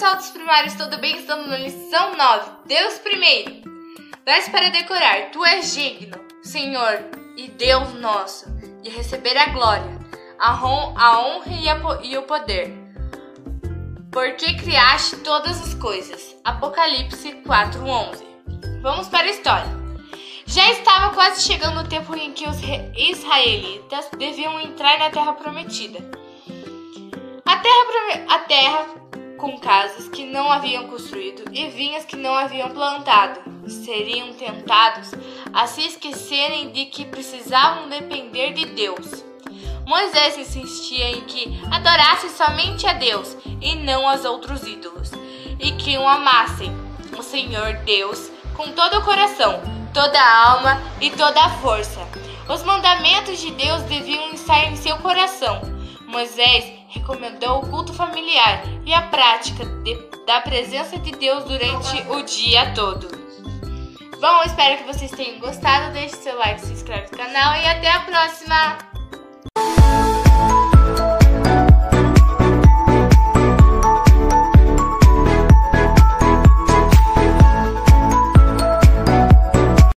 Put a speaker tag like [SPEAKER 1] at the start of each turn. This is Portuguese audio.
[SPEAKER 1] pessoal dos primários, tudo bem? Estamos na lição 9. Deus primeiro. Dás para decorar. Tu és digno, Senhor e Deus nosso, de receber a glória, a, honra e, a, e o poder. Porque criaste todas as coisas. Apocalipse 4:11. Vamos para a história. Já estava quase chegando o tempo em que os israelitas deviam entrar na terra prometida. A terra, a terra com casas que não haviam construído e vinhas que não haviam plantado, seriam tentados a se esquecerem de que precisavam depender de Deus. Moisés insistia em que adorassem somente a Deus e não aos outros ídolos, e que o amassem, o Senhor Deus, com todo o coração, toda a alma e toda a força. Os mandamentos de Deus deviam estar em seu coração. Moisés recomendou o culto familiar e a prática de, da presença de Deus durante o dia todo. Bom, espero que vocês tenham gostado. Deixe seu like, se inscreve no canal e até a próxima!